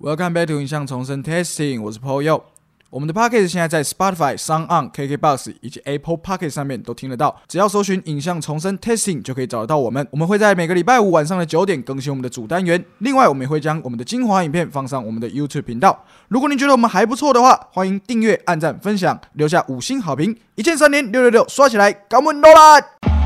Welcome back to 影像重生 Testing，我是 Paul Yo。我们的 Podcast 现在在 Spotify、s o n On、KKBox 以及 Apple Pocket 上面都听得到，只要搜寻“影像重生 Testing” 就可以找得到我们。我们会在每个礼拜五晚上的九点更新我们的主单元，另外我们也会将我们的精华影片放上我们的 YouTube 频道。如果您觉得我们还不错的话，欢迎订阅、按赞、分享，留下五星好评，一键三连六六六刷起来，干我们多啦！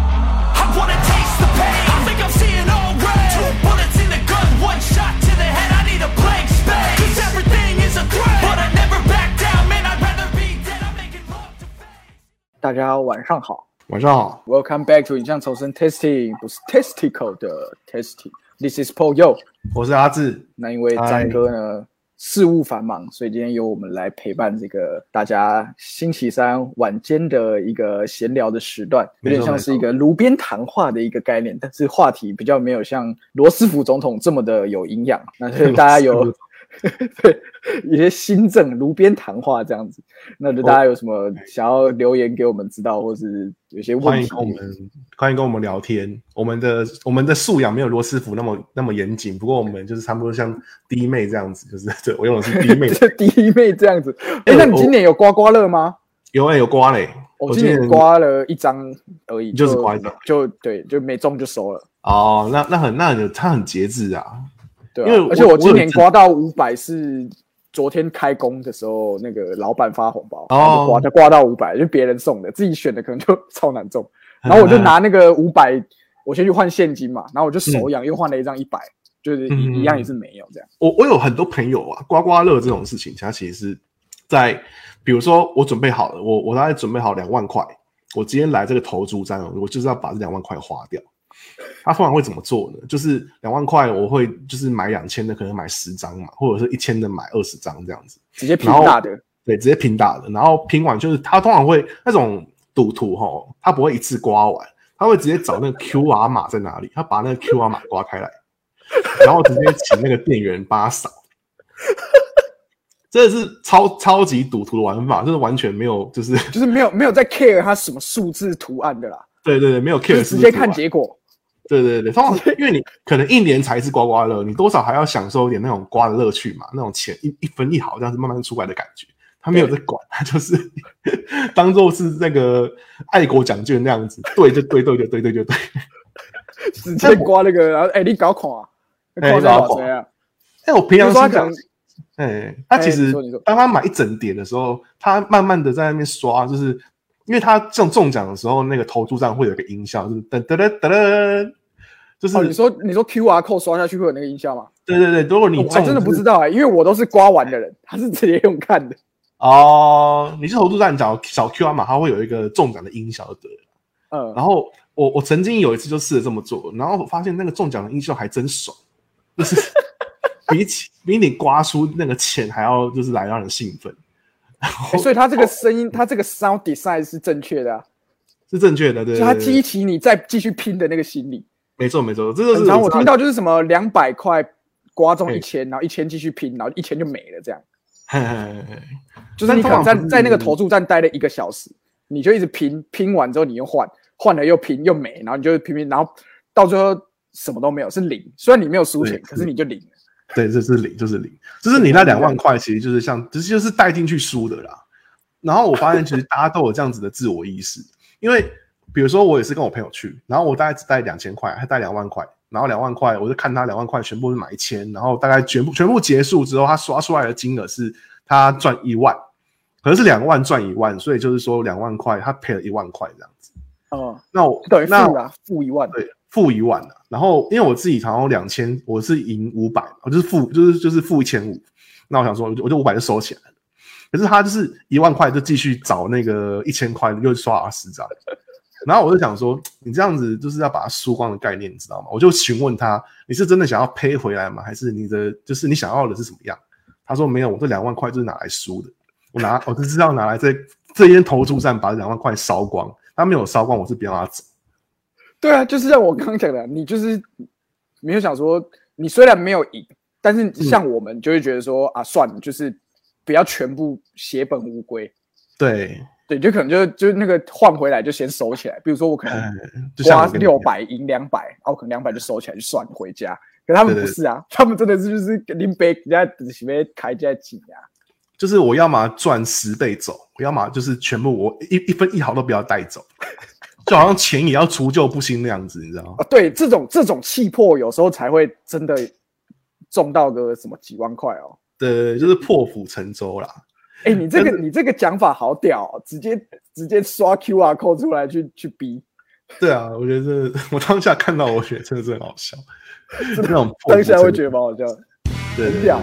大家晚上好晚上好，，Welcome back to 影像重生 Testing，不是 Testicle 的 Testing。This is Paul Yo。我是阿志。那因为张哥呢事务繁忙，所以今天由我们来陪伴这个大家星期三晚间的一个闲聊的时段，有点像是一个炉边谈话的一个概念，但是话题比较没有像罗斯福总统这么的有营养。那所以 大家有罗 对一些新政炉边谈话这样子，那就大家有什么想要留言给我们知道，或是有些问题欢迎跟我们欢迎跟我们聊天。我们的我们的素养没有罗斯福那么那么严谨，不过我们就是差不多像弟妹这样子，就是对我用的是弟妹。这弟妹这样子。哎、哎那你今年有刮刮乐吗？有哎、有刮嘞，我今年刮了一张而已，就是刮一张就对，就没中就收了，哦，那那很那很他很节制啊。对、啊。因为而且我今年刮到五百是昨天开工的时候，那个老板发红包，哦然后就刮就刮到五百，就别人送的，自己选的可能就 超难中。然后我就拿那个五百，我先去换现金嘛，然后我就手痒又换了一张一百，就是一样也是没有这样。我我有很多朋友啊，刮刮乐这种事情，他其实是在，比如说我准备好了，我我大概准备好两万块，我今天来这个投注站，我就是要把这两万块花掉。他通常会怎么做呢？就是两万块，我会就是买两千的，可能买十张嘛，或者是一千的买二十张这样子。直接拼大的，对，直接拼大的，然后拼完就是他通常会那种赌徒哈，他不会一次刮完，他会直接找那个 QR 码在哪里，他把那个 QR 码刮开来，然后直接请那个店员帮他扫。这是超超级赌徒的玩法，就是完全没有，就是就是没有没有在 care 他什么数字图案的啦，对对对，没有 care，直接看结果。对对对，通常因为你可能一年才一次刮刮乐，你多少还要享受一点那种刮的乐趣嘛，那种钱一一分一毫这样子慢慢出来的感觉。他没有在管，他就是 当做是那个爱国奖券那样子，对就对，对就对，对就对。直接刮那个，然后哎、你搞垮，哎搞垮多少谁啊？哎，我平常是这样比如说他可能，哎，他其哎实当他买一整叠的时候，他慢慢的在那边刷，就是因为他这种中奖的时候，那个投注站会有一个音效，就是噔噔噔噔噔，就是、哦，你说你说 Q R code 刷下去会有那个音效吗？对对对，如果你我还真的不知道哎、因为我都是刮完的人，他是直接用看的。哦，你是投注站找小 QR 码，它会有一个中奖的音效就对了。嗯，然后我我曾经有一次就试着这么做，然后我发现那个中奖的音效还真爽，就是 比起比你刮出那个钱还要就是来让人兴奋，欸所以他这个声音，他这个 sound design 是正确的啊，是正确的，对就他激起你再继续拼的那个心理。没错没错，这就是很常我听到就是什么两百块刮中一千，然后一千继续拼，然后一千就没了，这样。就是你可能在在那个投注站待了一个小时，你就一直拼，拼完之后你又换，换了又拼又没，然后你就拼拼，然后到最后什么都没有，是零。虽然你没有输钱，可是你就零了。对，这是零，就是零，就是你那两万块，其实就是像，其实就是带进去输的啦。然后我发现，其实大家都有这样子的自我意识，因为比如说我也是跟我朋友去，然后我大概只带两千块，他带两万块，然后两万块我就看他两万块全部是买一千，然后大概全部全部结束之后，他刷出来的金额是他赚一万，可能是两万赚一万，所以就是说两万块他赔了一万块这样子。哦、那我等于负那啦，负一万。对，负一万的。然后因为我自己好像两千，我是赢五百，我就是负，就是就是负一千五。那我想说，我就五百就收起来了。可是他就是一万块就继续找那个一千块，又刷了十张。然后我就想说，你这样子就是要把它输光的概念，你知道吗？我就询问他，你是真的想要赔回来吗？还是你的就是你想要的是什么样？他说没有，我这两万块就是拿来输的，我拿我就是要拿来在这间投注站把这两万块烧光。他没有烧光，我是不要他走。对啊，就是像我刚刚讲的，你就是没有想说，你虽然没有赢，但是像我们就会觉得说、啊，算了，就是不要全部血本无归。对，对，就可能就就那个换回来就先收起来，比如说我可能花六百赢两百，然后可能两百就收起来就算了回家。可可他们不是啊，他们真的是就是林北人家只是被开在挤啊。就是我要么赚十倍走，我要么就是全部我一一分一毫都不要带走，就好像钱也要除旧不新那样子，你知道吗？啊，对，这种这种气魄有时候才会真的中到个什么几万块哦。对对对，就是破釜沉舟啦。哎，你这个你这个讲法好屌、哦，直接直接刷 QR code 出来去去逼，对啊，我觉得这 我当下看到，我觉得真的是很好笑，那种当下会觉得蛮好笑的。对对很屌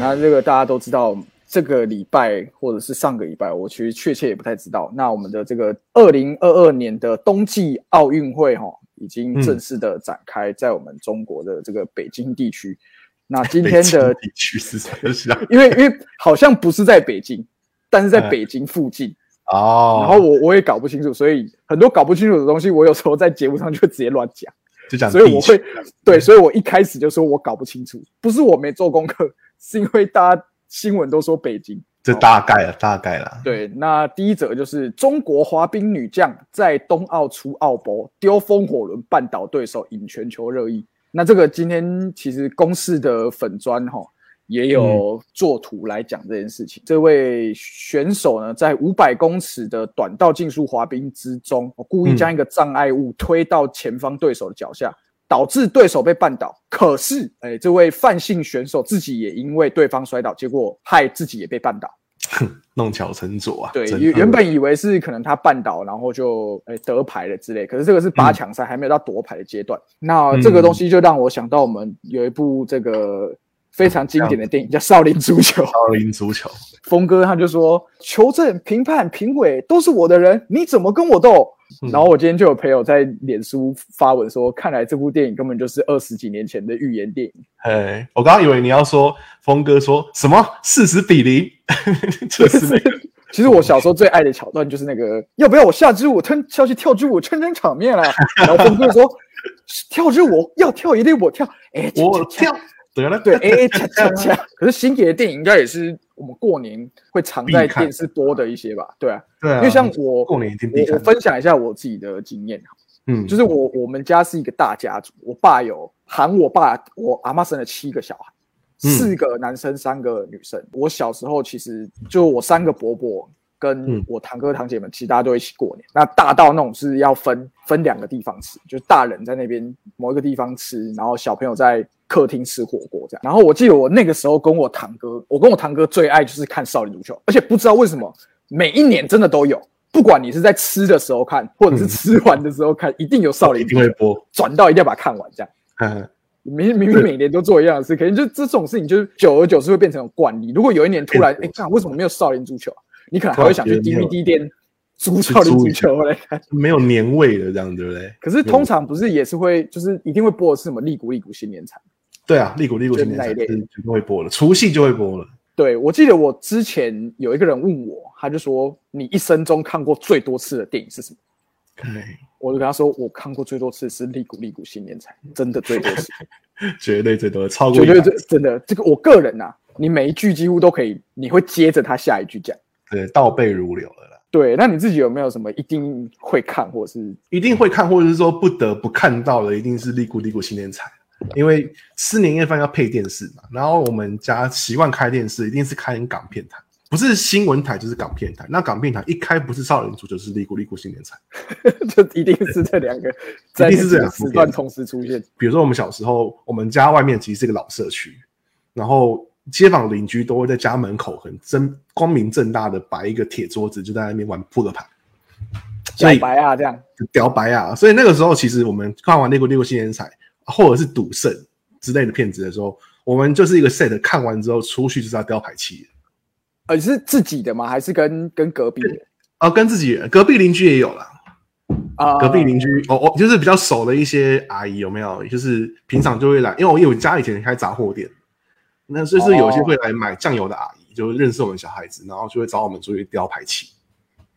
那这个大家都知道，这个礼拜或者是上个礼拜，我其实确切也不太知道。那我们的这个二零二二年的冬季奥运会哈、已经正式的展开在我们中国的这个北京地区。那今天的地区是什么想 因为因为好像不是在北京，但是在哎北京附近。哦，然后我我也搞不清楚，所以很多搞不清楚的东西，我有时候在节目上就会直接乱讲。就讲所以我会对，所以我一开始就说我搞不清楚，不是我没做功课，是因为大家新闻都说北京。这大概了，大概了。对，那第一则就是中国滑冰女将在冬奥出奥博丢风火轮绊倒对手，引全球热议。那这个今天其实公式的粉砖哈也有做图来讲这件事情。这位选手呢，在五百公尺的短道竞速滑冰之中，故意将一个障碍物推到前方对手的脚下。导致对手被绊倒，可是，哎，这位范姓选手自己也因为对方摔倒，结果害自己也被绊倒。弄巧成拙啊。对，原原本以为是可能他绊倒，然后就诶得牌了之类，可是这个是八强赛，还没有到夺牌的阶段。那这个东西就让我想到我们有一部这个非常经典的电影叫《少林足球》，少林足球，峰哥他就说球证、评判、评委都是我的人，你怎么跟我斗？嗯然后我今天就有朋友在脸书发文说，看来这部电影根本就是二十几年前的预言电影。哎，我刚刚以为你要说峰哥说什么四十比零，就 是那个其实我小时候最爱的桥段就是那个，要不要我下支舞撑下去跳支舞撑撑场面啊？然后峰哥说跳支舞要跳一定我跳，哎，恰我跳对，哎 恰恰恰。可是星爷的电影应该也是我们过年会常在电视播的一些吧？对啊，对啊，因为像我过年一定必看我我分享一下我自己的经验，嗯，就是我我们家是一个大家族，我爸有喊我爸我阿妈生了七个小孩，嗯四个男生三个女生。我小时候其实就我三个伯伯跟嗯我堂哥堂姐们，其实大家都一起过年。那大到那种是要分分两个地方吃，就是大人在那边某一个地方吃，然后小朋友在客厅吃火锅这样。然后我记得我那个时候跟我堂哥，我跟我堂哥最爱就是看少林足球，而且不知道为什么每一年真的都有。不管你是在吃的时候看，或者是嗯吃完的时候看，一定有少林一定会播，转到一定要把它看完，这样。嗯明明明每年都做一样的事，可能就这种事情，就是久而久之会变成惯例。如果有一年突然，哎，看为什么没有少林足球啊？你可能还会想去 DVD 店租少林足球来看。没有年味的这样，对不对？可是通常不是也是会，就是一定会播的是什么利古利古新年彩。对啊，利古利古新年就那一类才是绝对会播了，除夕就会播了。对我记得我之前有一个人问我，他就说你一生中看过最多次的电影是什么？对，我就跟他说，我看过最多次是利古利古新年彩，真的最多次。绝对最多的，超过绝对真的，这个我个人呐、你每一句几乎都可以，你会接着他下一句讲。对，倒背如流了啦。对，那你自己有没有什么一定会看，或者是一定会看，或者是说不得不看到的，一定是利古利古新年彩，因为吃年夜饭要配电视嘛。然后我们家习惯开电视，一定是开港片台，不是新闻台就是港片台。那港片台一开不是少林足球，就是利古利古新年彩。就一定是这两个一定是这那两个时段同时出现？比如说我们小时候，我们家外面其实是一个老社区，然后街坊邻居都会在家门口很真光明正大的摆一个铁桌子，就在那边玩扑克牌。所以小白啊，这样屌白啊！所以那个时候，其实我们看完《利古利古新人彩》或者是《赌圣》之类的片子的时候，我们就是一个 set 看完之后出去就是要雕牌气的。呃是自己的吗？还是跟跟隔壁的啊，跟自己人隔壁邻居也有啦，啊？隔壁邻居哦哦，就是比较熟的一些阿姨有没有？就是平常就会来，因为我因为我家以前开杂货店，那就是有些会来买酱油的阿姨，就认识我们小孩子，然后就会找我们出去雕牌旗。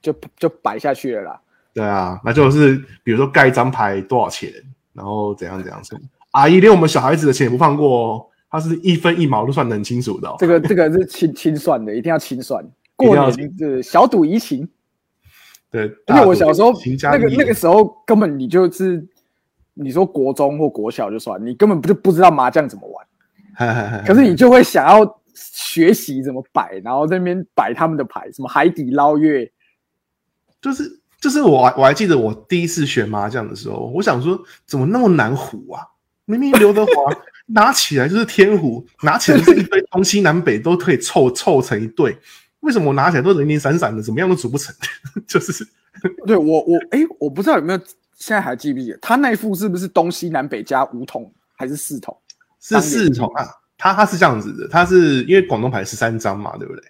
就就摆下去了啦。对啊，那就是比如说盖一张牌多少钱，然后怎样怎样怎样。阿姨连我们小孩子的钱也不放过哦，她是一分一毛都算得很清楚的、哦。这个这个是清清算的，一定要清算。过年是小赌怡情，对，因为我小时候那个那个时候根本你就是你说国中或国小就算，你根本不就不知道麻将怎么玩，可是你就会想要学习怎么摆，然后在那边摆他们的牌，什么海底捞月，就是就是我我还记得我第一次学麻将的时候，我想说怎么那么难胡啊？明明刘德华 拿起来就是天胡，拿起来就是一堆东西南北都可以凑凑成一对，为什么我拿起来都零零散散的，怎么样都组不成？就是对我我哎，我不知道有没有现在还记不记得他那一副是不是东西南北加五筒还是四筒？是四筒啊，它它是这样子的，它是因为广东牌十三张嘛，对不对？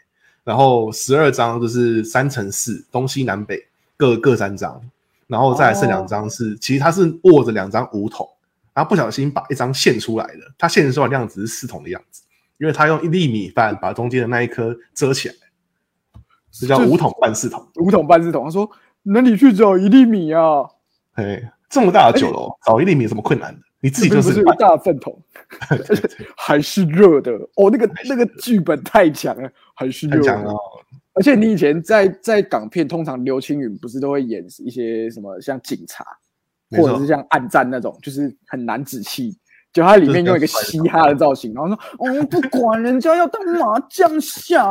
然后十二张就是三乘四，东西南北各各三张，然后再来剩两张是，其实它是握着两张五筒，然后不小心把一张现出来的，它现出来的样子是四筒的样子，因为它用一粒米饭把中间的那一颗遮起来，是叫五筒半四筒。五筒半四筒，他说那你去找一粒米啊？哎，这么大的酒楼，找一粒米有什么困难的？你自己就是半一大粪桶，而且 还是热的哦。那个那个剧本太强了，还是热的。哦。而且你以前在在港片，通常刘青云不是都会演一些什么像警察，或者是像暗战那种，就是很难仔细。就他里面用一个嘻哈的造型，然后说：“ 哦，不管人家要当麻将侠。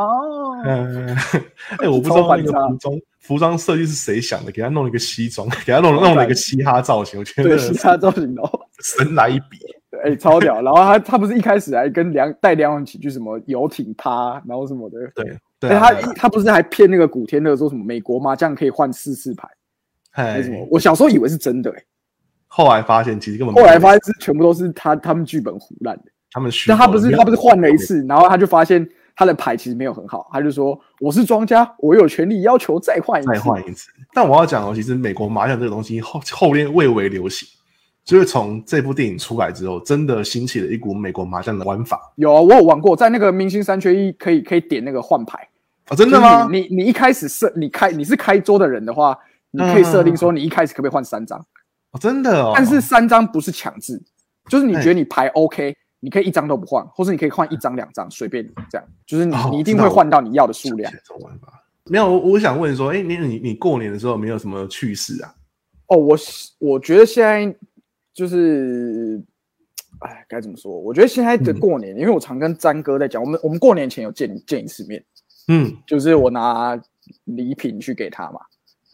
嗯，哎，我不知道那个超反差服装服装设计是谁想的，给他弄了一个西装，给他弄弄了一个嘻哈造型，我觉得对，嘻哈造型哦，神来一笔。哎、超屌。然后他他不是一开始还跟梁带梁咏琪去什么游艇趴，然后什么的。对对他他不是还骗那个古天乐说什么美国麻将可以换四次牌？哎为什么？我小时候以为是真的、哎，后来发现其实根本后来发现是全部都是他他们剧本胡乱的。他们虚但他不是他不是换了一，次，然后他就发现他的牌其实没有很好，他就说我是庄家，我有权利要求再换一次。再换一次。但我要讲哦，其实美国麻将这个东西后后面蔚为流行，就是从这部电影出来之后，真的兴起了一股美国麻将的玩法有啊，我有玩过，在那个明星三缺一可以可以点那个换牌。啊！真的吗？你你你一开始设你开你是开桌的人的话，你可以设定说你一开始可不可以换三张，哦真的哦，但是三张不是强制，就是你哎觉得你牌 OK，你可以一张都不换，或者你可以换一张两张，随便你这样，就是你哦你一定会换到你要的数量想。起来这种玩法。没有，我我想问说，哎，你你你过年的时候没有什么趣事啊？哦，我我觉得现在就是，哎，该怎么说？我觉得现在的嗯过年，因为我常跟詹哥在讲，我们我们过年前有见见一次面，嗯，就是我拿礼品去给他嘛，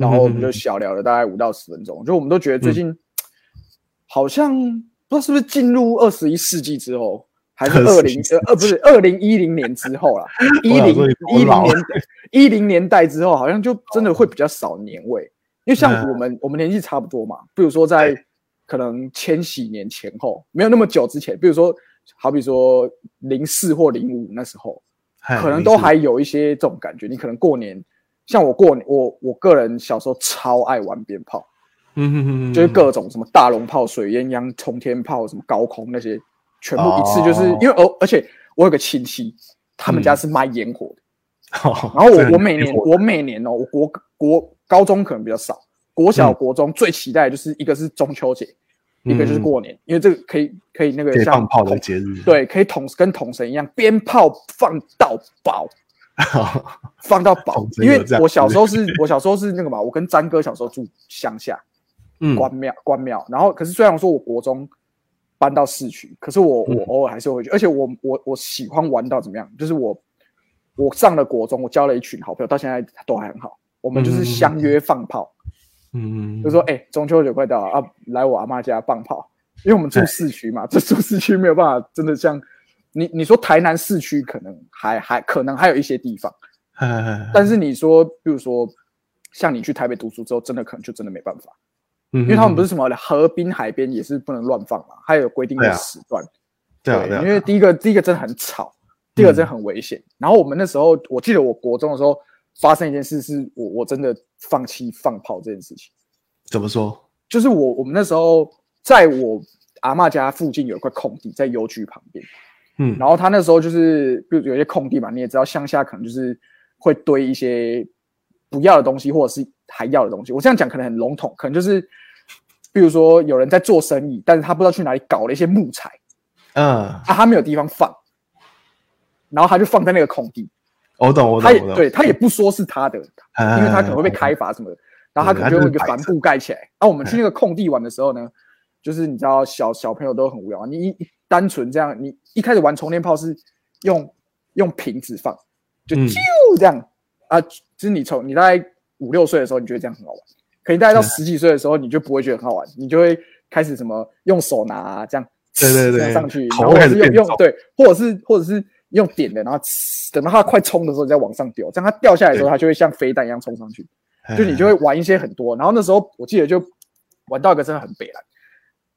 然后我们就小聊了大概五到十分钟，就我们都觉得最近好像不知道是不是进入二十一世纪之后，还是二零21呃呃不是。二零一零年之后啦，一零一零年一零年代之后，好像就真的会比较少年味，因为像嗯。我们我们年纪差不多嘛，比如说在可能千禧年前后，没有那么久之前，比如说好比说零四或零五那时候，可能都还有一些这种感觉。你可能过年，像我过年，我我个人小时候超爱玩鞭炮，嗯哼哼哼，就是各种什么大龙炮、水鸳鸯、冲天炮、什么高空那些，全部一次就是、哦因为而而且我有个亲戚，他们家是卖烟火的，然然后我 我每年我每年哦，我国国高中可能比较少，国小嗯。国中最期待的就是一个是中秋节，一个就是嗯。过年，因为这个可以可以那个像放炮的统节日，对，可以统跟统神一样，鞭炮放到爆。放到饱统，神因为我小时候是我小时候是那个嘛，我跟詹哥小时候住乡下嗯，关庙关庙，然后可是虽然说我国中搬到市区，可是我嗯我偶尔还是会去，而且我我我喜欢玩到怎么样，就是我我上了国中，我交了一群好朋友，到现在都还很好，我们就是相约放炮，嗯，就说哎、中秋节快到了啊，来我阿妈家放炮，因为我们住市区嘛，这住市区没有办法真的像你你说台南市区可能还还可能还有一些地方。但但是你说，比如说，像你去台北读书之后，真的可能就真的没办法，因因为他们不是什么河滨、海边也是不能乱放嘛，还有规定的对啊时段。对啊对啊，因为第一个第一个真的很吵，第二个真的很危险。然后我们那时候，我记得我国中的时候发生一件事，是我我真的放弃放炮这件事情。怎么说？就是我我们那时候在我阿嬷家附近有一块空地，在邮局旁边。嗯，然后他那时候就是，比如有些空地嘛，你也知道，乡下可能就是会堆一些不要的东西，或者是还要的东西。我这样讲可能很笼统，可能就是，比如说有人在做生意，但是他不知道去哪里搞了一些木材，嗯，啊，他没有地方放，然后他就放在那个空地，我懂我懂他也，对他也不说是他的，哎，因为他可能会被开发什么的。然后他可能就用一个帆布盖起来。然后我们去那个空地玩的时候呢，就是你知道小小朋友都很无聊，你一一单纯这样，你一开始玩充电炮是用用瓶子放，就嗯。啾这样、啊，就是你从你大概五六岁的时候，你觉得这样很好玩，可你大概到嗯十几岁的时候，你就不会觉得很好玩，你就会开始什么用手拿、啊、这样，对对对上去，然后是用用对，或者是或者是用点的，然后等到它快冲的时候，你再往上丢，这样它掉下来的时候，它就会像飞弹一样冲上去。就你就会玩一些很多，然后那时候我记得就玩到一个真的很北蓝，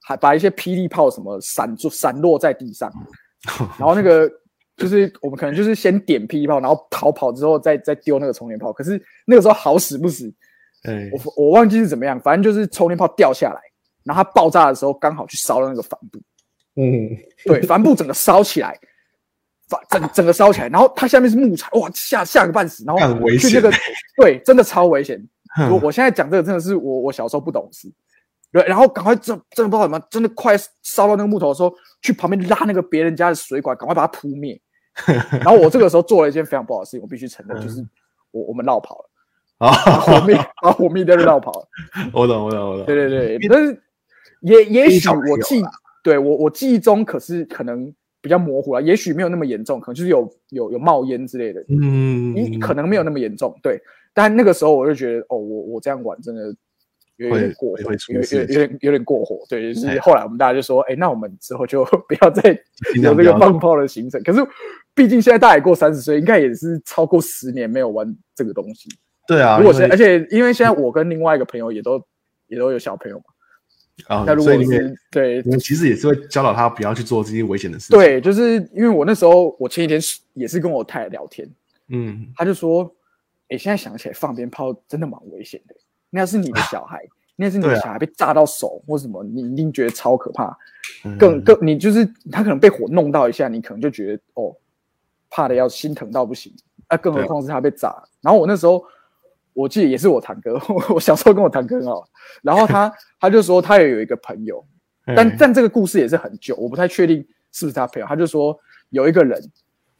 还把一些霹雳炮什么散落散落在地上，然后那个就是我们可能就是先点霹雳炮，然后逃跑之后再再丢那个充电炮，可是那个时候好死不死，哎我我忘记是怎么样，反正就是充电炮掉下来，然后它爆炸的时候刚好去烧了那个帆布，嗯，对，帆布整个烧起来。反整整个烧起来，然后它下面是木材，哇，吓吓个半死，然后很危去那个险对，真的超危险。我我现在讲这个真的是我我小时候不懂事，对，然后赶快真真的不知道怎么，真的快烧到那个木头的时候，去旁边拉那个别人家的水管，赶快把它扑灭。然后我这个时候做了一件非常不好的事情，我必须承认，就是我我们绕跑了，啊，火灭啊火灭掉就绕跑了。我懂我懂我懂，对对对，但是也也许我记啦对我我记忆中可是可能比较模糊了，也许没有那么严重，可能就是有有有冒烟之类的，嗯，你可能没有那么严重，对。但那个时候我就觉得，哦，我我这样玩真的有点过有有有点有点过火，对。就是哎后来我们大家就说，哎，那我们之后就 不要再有这个放炮的行程。可是毕竟现在大家也过三十岁，应该也是超过十年没有玩这个东西。对啊，如果是，而且因为现在我跟另外一个朋友也都也都有小朋友嘛，啊那，如果你对你们其实也是会教导他不要去做这些危险的事情。，对，就是因为我那时候我前几天是也是跟我太太聊天，嗯，他就说：“哎、现在想起来放鞭炮真的蛮危险的。那是你的小孩，那是你的小孩被炸到手或什么，你一定觉得超可怕。嗯更更，你就是他可能被火弄到一下，你可能就觉得哦，怕的要心疼到不行。啊，更何况是他被炸。然后我那时候我记得也是我堂哥，我小时候跟我堂哥很好。然后他 他就说他也有一个朋友，但哎但这个故事也是很旧，我不太确定是不是他朋友。他就说有一个人，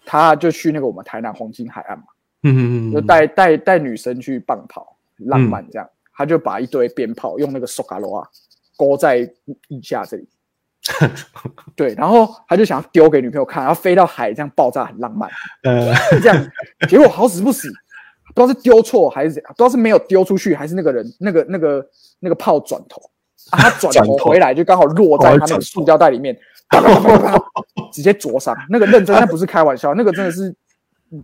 他就去那个我们台南黄金海岸嘛。”嗯嗯就带带带女生去棒跑，浪漫这样，他就把一堆鞭炮用那个 s o 罗啊勾在腋下这里，对，然后他就想要丢给女朋友看，然后飞到海这样爆炸很浪漫，呃，这样，结果好死不死，不知道是丢错还是怎样，不知道是没有丢出去，还是那个人那个那个那个炮转头，啊，他转转头。头回来就刚好落在他那个塑胶袋里面，直接灼伤，那个认真，那不是开玩笑，那个真的是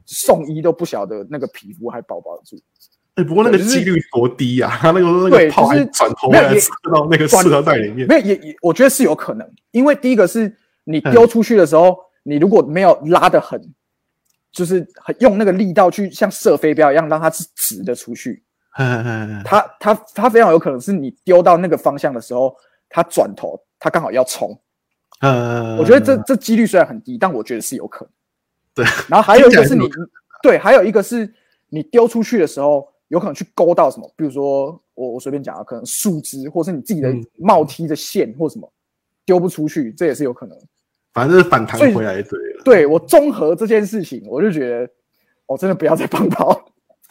送医都不晓得那个皮肤还保不保得住。哎，不过那个就是几率多低呀，他那个那对个炮还就是转头没有也来射到那个转塑料袋里面。没，有也也，我觉得是有可能，因为第一个是你嗯。丢出去的时候，你如果没有拉的很，就是很用那个力道去像射飞镖一样让它是直的出去，嗯嗯它它它非常有可能是你丢到那个方向的时候，它转头，它刚好要冲。嗯，我觉得这这几率虽然很低，但我觉得是有可能。对，然后还有一个是你对，还有一个是你丢出去的时候，有可能去勾到什么，比如说我我随便讲啊，可能树枝或是你自己的嗯帽梯的线或什么丢不出去，这也是有可能。反正就是反弹回来就对了。对我综合这件事情，我就觉得，我、真的不要再放炮。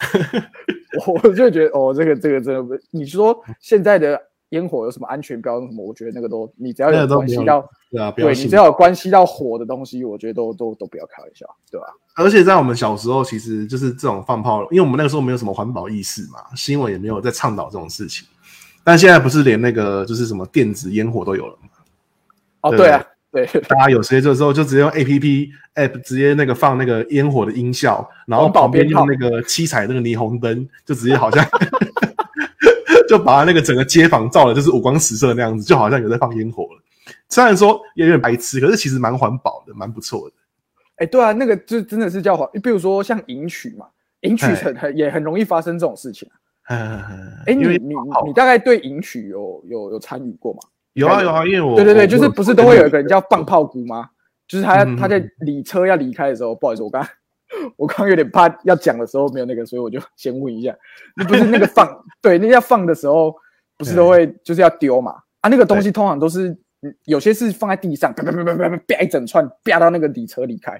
我我就觉得，哦，这个这个真的不，你说现在的烟火有什么安全标准什么？我觉得那个都，你只要有那个都没有关系到，对啊，不要信对你只要有关系到火的东西，我觉得都都都不要开玩笑，对吧、而且在我们小时候，其实就是这种放炮，因为我们那个时候没有什么环保意识嘛，新闻也没有在倡导这种事情。但现在不是连那个就是什么电子烟火都有了吗？哦，对对啊，对，大家有些这时候就直接用 A P P app 直接那个放那个烟火的音效，然后旁边用那个七彩那个霓虹灯，就直接好像 就把那个整个街坊照的就是五光十色那样子，就好像有在放烟火了。虽然说也有点白痴，可是其实蛮环保的，蛮不错的。哎，对啊，那个就真的是叫环，比如说像迎娶嘛，迎娶哎很很也很容易发生这种事情 哎，你你你大概对迎娶有有有参与过吗？有啊有啊，因为我对对对，就是不是都会有一个人叫放炮姑吗？就是他嗯他在离车要离开的时候，不好意思，我刚 我刚刚有点怕要讲的时候没有那个，所以我就先问一下，那不是那个放 对，那要放的时候不是都会就是要丢嘛？啊，那个东西通常都是嗯有些是放在地上，啪啪啪啪啪啪啪一整串啪到那个里车离开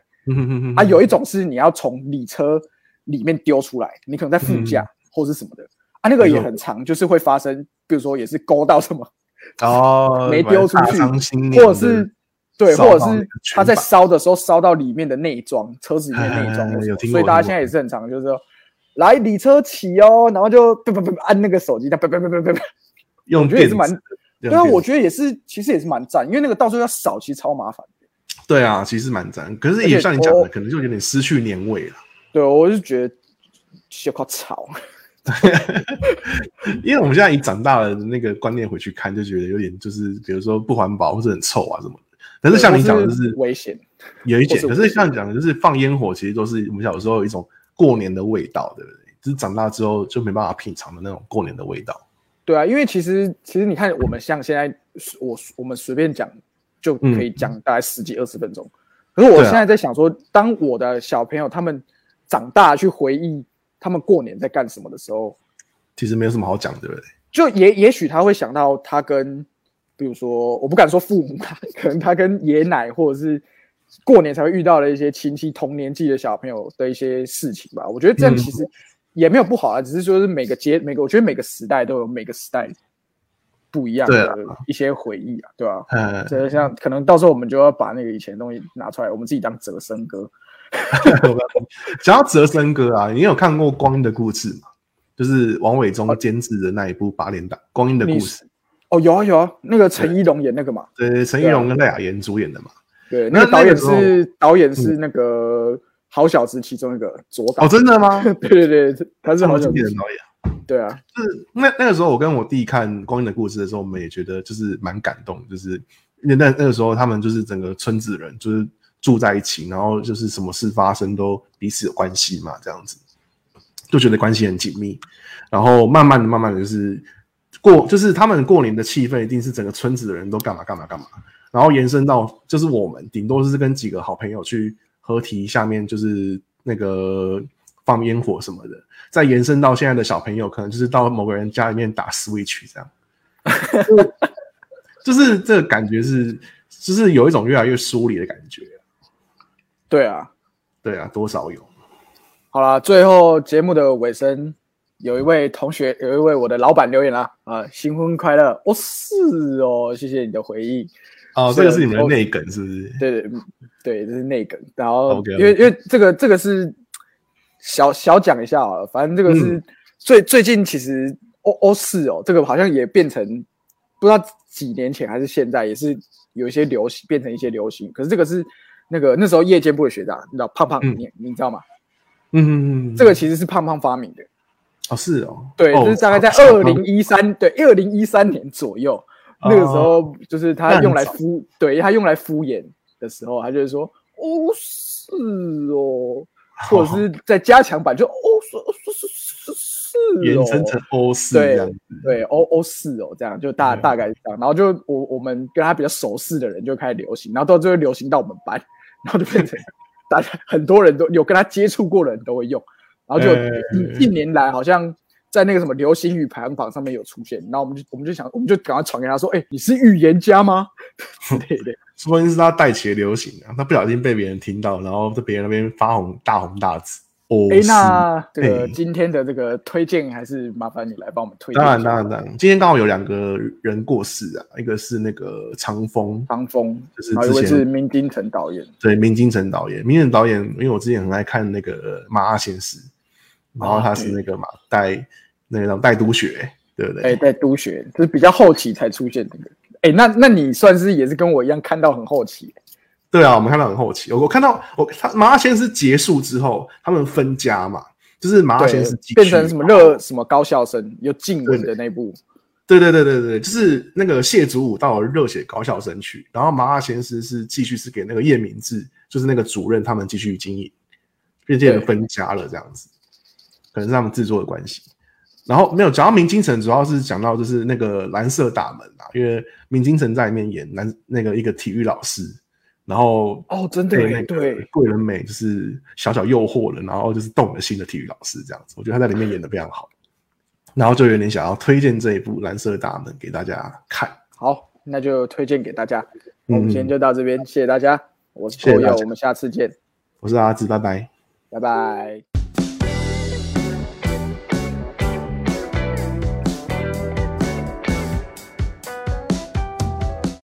啊，有一种是你要从里车里面丢出来，你可能在副驾嗯或是什么的。啊，那个也很长，就是会发生，比如说也是勾到什么，哦，没丢出去或者是对，或者是他在烧的时候烧到里面的内装，车子里面内装 所以大家现在也是很常就是说，来理车起哦，然后就不不不按那个手机，它不不不不不不，用我觉得也是蛮对啊，我觉得也是，其实也是蛮赞，因为那个到时候要扫，其实超麻烦。对啊，其实蛮赞，可是也像你讲的，可能就有点失去年味了。对，我就觉得小靠吵。因为我们现在以长大了的那个观念回去看，就觉得有点就是，比如说不环保或者很臭啊什么的。可是像你讲的，就是危险。有一点，可是像你讲的，就是放烟火，其实都是我们小时候有一种过年的味道，对不对？就是长大之后就没办法品尝的那种过年的味道。对啊，因为其实其实你看，我们像现在我我们随便讲就可以讲大概十几二十分钟。可是我现在在想说，当我的小朋友他们长大去回忆他们过年在干什么的时候，其实没有什么好讲的，对不对？就也也许他会想到他跟，比如说我不敢说父母吧，可能他跟爷奶或者是过年才会遇到的一些亲戚同年纪的小朋友的一些事情吧。我觉得这样嗯其实也没有不好啊，只是说是每个阶每个，我觉得每个时代都有每个时代不一样的啊一些回忆啊，对吧、嗯，这像可能到时候我们就要把那个以前的东西拿出来，我们自己当折生歌。讲到泽森哥啊，你有看过《光阴的故事》吗？就是王伟忠监制的那一部八连档《光阴的故事》，哦，有啊有啊，那个陈一龙演那个嘛，对，陈一龙跟赖雅妍主演的嘛。对，那那个导演是导演是那个好小子其中一个左导。哦，真的吗？对对对，他是好小子经典的导演。对啊，就是那那个时候，我跟我弟看《光阴的故事》的时候，我们也觉得就是蛮感动，就是那那那个时候他们就是整个村子人就是住在一起，然后就是什么事发生都彼此有关系嘛，这样子就觉得关系很紧密。然后慢慢的、慢慢的，就是过，就是他们过年的气氛一定是整个村子的人都干嘛干嘛干嘛，然后延伸到就是我们顶多是跟几个好朋友去合体下面就是那个放烟火什么的，再延伸到现在的小朋友，可能就是到某个人家里面打 Switch 这样，就是这个感觉是，就是有一种越来越疏离的感觉。对啊。对啊，多少有。好啦，最后节目的尾声，有一位同学，有一位我的老板留言啦，啊，新婚快乐！哦，是哦，谢谢你的回忆。哦，这个是你们的内梗是不是？对对嗯对，这是内梗。然后因为因为这个这个是小小讲一下好了，反正这个是嗯最、最近其实哦哦是哦，这个好像也变成不知道几年前还是现在也是有一些流行，变成一些流行。可是这个是那个那时候夜间部的学长，你知道胖胖，嗯你你知道吗？嗯嗯嗯，这个其实是胖胖发明的。哦是哦，对，哦就是大概在超二零一三，对，二零一三年左右，那个时候就是他用来敷，对他用来敷衍的时候，他就是说，哦，是哦，或者是在加强版就，哦，是是是是是哦，延伸成欧式对。对，哦哦是哦，这样就大大概是这样，然后就我我们跟他比较熟识的人就开始流行，然后到最后流行到我们班，然后就变成 大家很多人都有跟他接触过的人都会用，然后就近年来好像在那个什么流行语排行榜上面有出现，然后我们就我们就想我们就赶快传给他说，哎、你是预言家吗？之类的。说不定是他带起的流行啊，他不小心被别人听到，然后在别人那边发红大红大紫。哦，哎、是那这个哎今天的这个推荐还是麻烦你来帮我们推荐当然。当然当然，今天刚好有两个人过世啊，一个是那个长风，长风，就是之前是明金城导演。对，明金城导演，明金城导演，因为我之前很爱看那个《马阿先师》，然后他是那个嘛带那种带督学，对不哎、对？在督学，就是比较后期才出现这个。哎、那那你算是也是跟我一样看到很后期、对啊，我们看到很后期，我我看到我他麻辣鲜师结束之后，他们分家嘛，就是马阿先对师变成什么热什么高校生，有静文的那部，对对对对对，就是那个谢祖武到了热血高校生去，然后麻辣鲜师是继续是给那个叶明志，就是那个主任他们继续经营，变成对。分家了这样子，可能是他们制作的关系。然后没有讲到明金城，主要是讲到就是那个蓝色大门啊，因为明金城在里面演男那个一个体育老师，然后哦真的耶对那个对桂纶镁就是小小诱惑了，然后就是动了心的体育老师这样子，我觉得他在里面演的非常好。然后就有点想要推荐这一部《蓝色大门》给大家看。好，那就推荐给大家。我们嗯今天就到这边，谢谢大家，我是谢谢 p 大 o 家我们下次见，我是阿志，拜拜。拜拜。